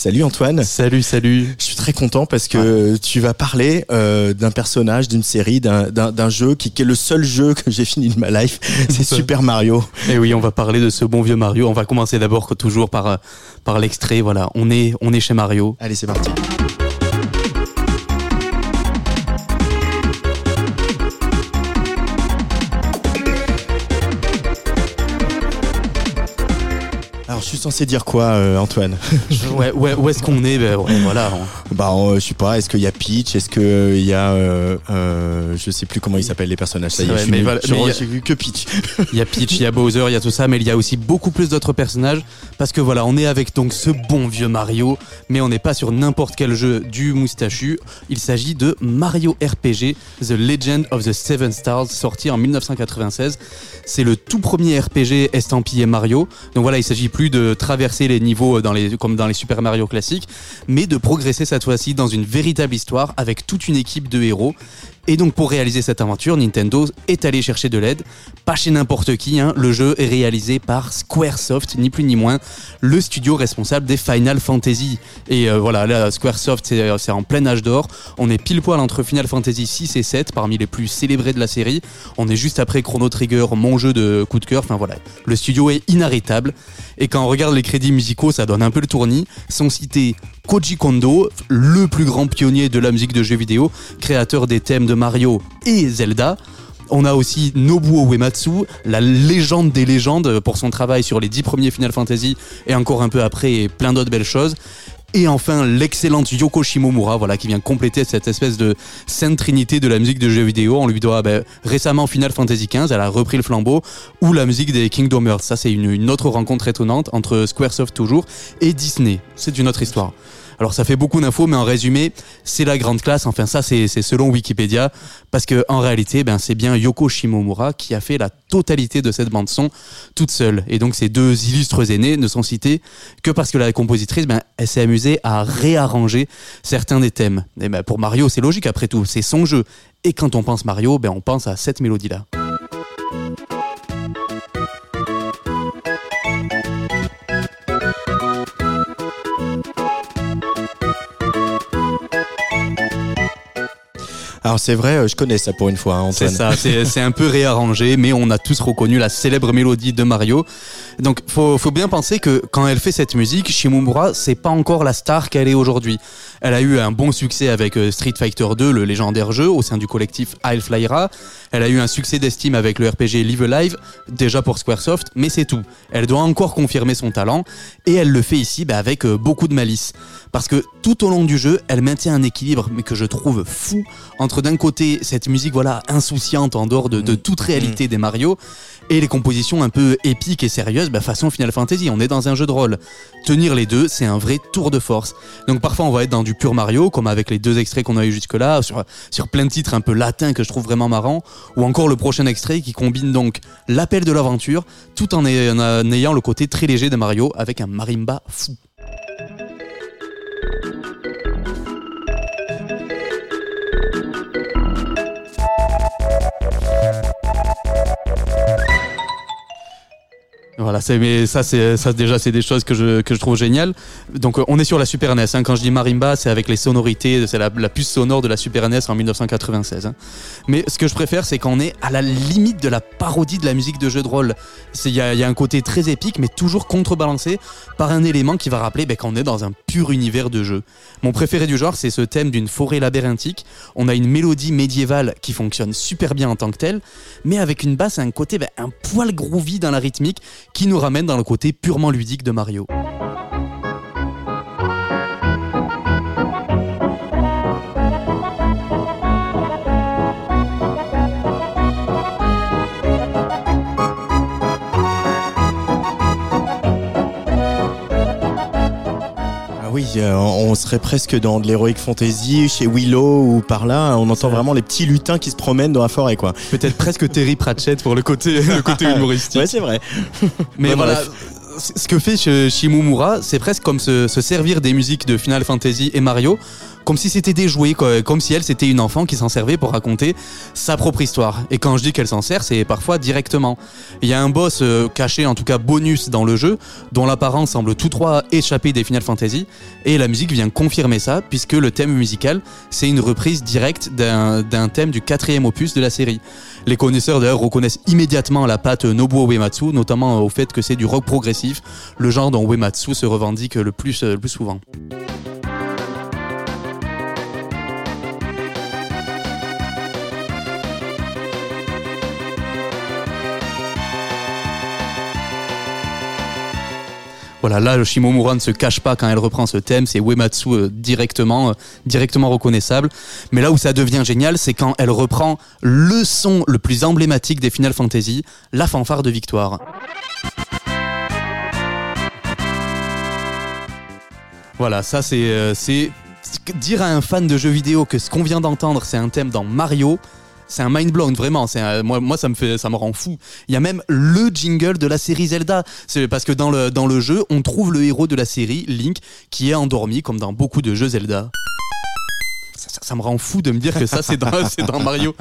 Salut Antoine. Salut, salut. Je suis très content parce que tu vas parler euh, d'un personnage, d'une série, d'un- jeu qui, qui est le seul jeu que j'ai fini de ma life. C'est. Super Mario. Et oui, on va parler de ce bon vieux Mario. On va commencer d'abord toujours par euh, par l'extrait. Voilà, on est on est chez Mario. Allez, c'est parti. Alors, je suis censé dire quoi, euh, Antoine? Ouais, ouais, où est-ce qu'on est? Ben ouais, voilà. on- Bah, euh, je sais pas. Est-ce qu'il y a Peach? Est-ce qu'il y a, euh, euh, je sais plus comment ils s'appellent les personnages. Ça y est, Ouais, je mais voilà, Je mais j'ai vu que Peach. Il y a Peach, il y a Bowser, il y a tout ça, mais il y a aussi beaucoup plus d'autres personnages parce que voilà, on est avec donc ce bon vieux Mario, mais on n'est pas sur n'importe quel jeu du moustachu. Il s'agit de Mario RPG, The Legend of the Seven Stars, sorti en 1996. C'est le tout premier RPG estampillé Mario. Donc voilà, il s'agit plus de traverser les niveaux comme dans les Super Mario classiques, mais de progresser cette fois-ci dans une véritable histoire avec toute une équipe de héros. Et donc pour réaliser cette aventure, Nintendo est allé chercher de l'aide, pas chez n'importe qui, hein. le jeu est réalisé par Squaresoft, ni plus ni moins, le studio responsable des Final Fantasy. Et euh, voilà, là, Squaresoft c'est euh, c'est en plein âge d'or, on est pile poil entre Final Fantasy 6 et 7, parmi les plus célébrés de la série, on est juste après Chrono Trigger, mon jeu de coup de cœur, enfin voilà, le studio est inarrêtable, et quand on regarde les crédits musicaux, ça donne un peu le tournis, sont cités Koji Kondo, le plus grand pionnier de la musique de jeux vidéo, créateur des thèmes de Mario et Zelda. On a aussi Nobuo Uematsu, la légende des légendes pour son travail sur les dix premiers Final Fantasy et encore un peu après et plein d'autres belles choses. Et enfin, l'excellente Yoko Shimomura, voilà, qui vient compléter cette espèce de sainte trinité de la musique de jeux vidéo. On lui doit ben, récemment Final Fantasy XV, elle a repris le flambeau, ou la musique des Kingdom Hearts. Ça, c'est une, une autre rencontre étonnante entre Squaresoft toujours et Disney. C'est une autre histoire. Alors ça fait beaucoup d'infos, mais en résumé, c'est la grande classe. Enfin ça, c'est selon Wikipédia, parce que en réalité, ben c'est bien Yoko Shimomura qui a fait la totalité de cette bande son toute seule. Et donc ces deux illustres aînés ne sont cités que parce que la compositrice, ben elle s'est amusée à réarranger certains des thèmes. Et ben pour Mario, c'est logique après tout, c'est son jeu. Et quand on pense Mario, ben on pense à cette mélodie Alors, c'est vrai, euh, je connais ça pour une fois, hein, C'est Antoine. ça, c'est c'est un peu réarrangé, mais on a tous reconnu la célèbre mélodie de Mario. Donc, faut, faut bien penser que quand elle fait cette musique, Shimomura, c'est pas encore la star qu'elle est aujourd'hui. Elle a eu un bon succès avec euh, Street Fighter 2, le légendaire jeu, au sein du collectif Isle Flyra. Elle a eu un succès d'estime avec le RPG Live Alive, déjà pour Squaresoft, mais c'est tout. Elle doit encore confirmer son talent, et elle le fait ici bah, avec euh, beaucoup de malice. Parce que tout au long du jeu, elle maintient un équilibre, mais que je trouve fou, entre d'un côté cette musique voilà insouciante en dehors de, de toute réalité des Mario, et les compositions un peu épiques et sérieuses, bah, façon Final Fantasy. On est dans un jeu de rôle. Tenir les deux, c'est un vrai tour de force. Donc parfois on va être dans du pur Mario, comme avec les deux extraits qu'on a eu jusque-là, sur, sur plein de titres un peu latins que je trouve vraiment marrants, ou encore le prochain extrait qui combine donc l'appel de l'aventure, tout en ayant le côté très léger de Mario, avec un marimba fou. Voilà, mais ça déjà c'est des choses que je trouve géniales. Donc euh, on est sur la Super NES. Hein. Quand je dis marimba, c'est avec les sonorités, c'est la, puce sonore de la Super NES en 1996. hein. Mais ce que je préfère, c'est qu'on est à la limite de la parodie de la musique de jeu de rôle. Il y a, un côté très épique, mais toujours contrebalancé par un élément qui va rappeler ben, qu'on est dans un pur univers de jeu. Mon préféré du genre, c'est ce thème d'une forêt labyrinthique. On a une mélodie médiévale qui fonctionne super bien en tant que telle, mais avec une basse un côté ben, un poil groovy dans la rythmique nous ramène dans le côté purement ludique de Mario. Oui, a- on serait presque dans de l'heroic fantasy chez Willow ou par là. On entend vraiment les petits lutins qui se promènent dans la forêt, quoi. Peut-être presque Terry Pratchett pour le côté, le côté humoristique. Ouais, c'est vrai. Mais voilà, bref. ce que fait Sh- Shimomura, c'est presque comme se, se servir des musiques de Final Fantasy et Mario, comme si c'était des jouets, comme si elle c'était une enfant qui s'en servait pour raconter sa propre histoire. Et quand je dis qu'elle s'en sert, c'est parfois directement. Il y a un boss euh, caché, en tout cas bonus dans le jeu, dont l'apparence semble tout droit échapper des Final Fantasy, et la musique vient confirmer ça, puisque le thème musical, c'est une reprise directe d'un thème du quatrième opus de la série. Les connaisseurs d'ailleurs reconnaissent immédiatement la patte Nobuo Uematsu, notamment au fait que c'est du rock progressif, le genre dont Uematsu se revendique le plus, le plus souvent. Voilà, là, Shimomura ne se cache pas quand elle reprend ce thème, c'est Uematsu euh, directement, euh, directement reconnaissable. Mais là où ça devient génial, c'est quand elle reprend le son le plus emblématique des Final Fantasy, la fanfare de victoire. Voilà, ça c'est euh, c'est dire à un fan de jeux vidéo que ce qu'on vient d'entendre, c'est un thème dans Mario. C'est un mind blown vraiment. C'est moi, ça me fait, ça me rend fou. Il y a même le jingle de la série Zelda. C'est parce que dans le jeu, on trouve le héros de la série Link qui est endormi comme dans beaucoup de jeux Zelda. Ça, me rend fou de me dire que ça c'est dans, Mario.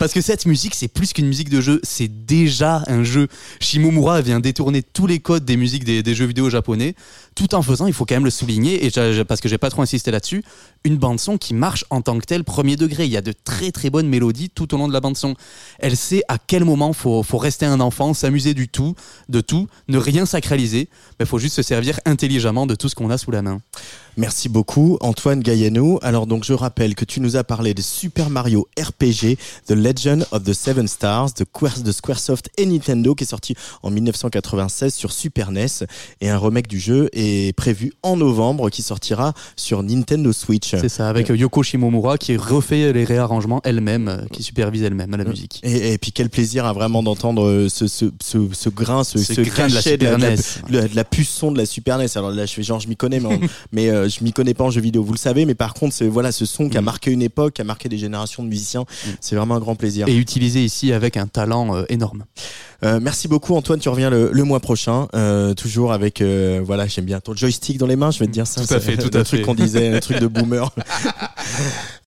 Parce que cette musique c'est plus qu'une musique de jeu, c'est déjà un jeu. Shimomura vient détourner tous les codes des musiques des, jeux vidéo japonais, tout en faisant, il faut quand même le souligner, parce que j'ai pas trop insisté là-dessus, une bande son qui marche en tant que telle premier degré. Il y a de très très bonnes mélodies tout au long de la bande son. Elle sait à quel moment faut faut rester un enfant, s'amuser du tout, de tout, ne rien sacraliser, mais faut juste se servir intelligemment de tout ce qu'on a sous la main. Merci beaucoup, Antoine Gaillanou. Alors, donc, je rappelle que tu nous as parlé de Super Mario RPG, The Legend of the Seven Stars, de, de Squaresoft et Nintendo, qui est sorti en 1996 sur Super NES. Et un remake du jeu est prévu en novembre, qui sortira sur Nintendo Switch. C'est ça, avec Yoko Shimomura qui refait les réarrangements elle-même, euh, qui supervise elle-même à la musique. Et, et puis quel plaisir hein, vraiment d'entendre euh, ce, ce, ce, ce grain, ce, grain de la de la, NES. de la- de la puce son de la Super NES. Alors là, je fais genre, je m'y connais, mais, on- mais euh, je m'y connais pas en jeu vidéo, vous le savez. Mais par contre, c'est voilà, ce son qui a Mm. marqué une époque, qui a marqué des générations de musiciens, c'est vraiment un grand plaisir. Et utilisé ici avec un talent euh, énorme. Euh, merci beaucoup, Antoine. Tu reviens le, le mois prochain, euh, toujours avec euh, voilà, j'aime bien ton joystick dans les mains. Je vais te dire ça. Tout à fait, tout à truc qu'on disait, un truc de boomer.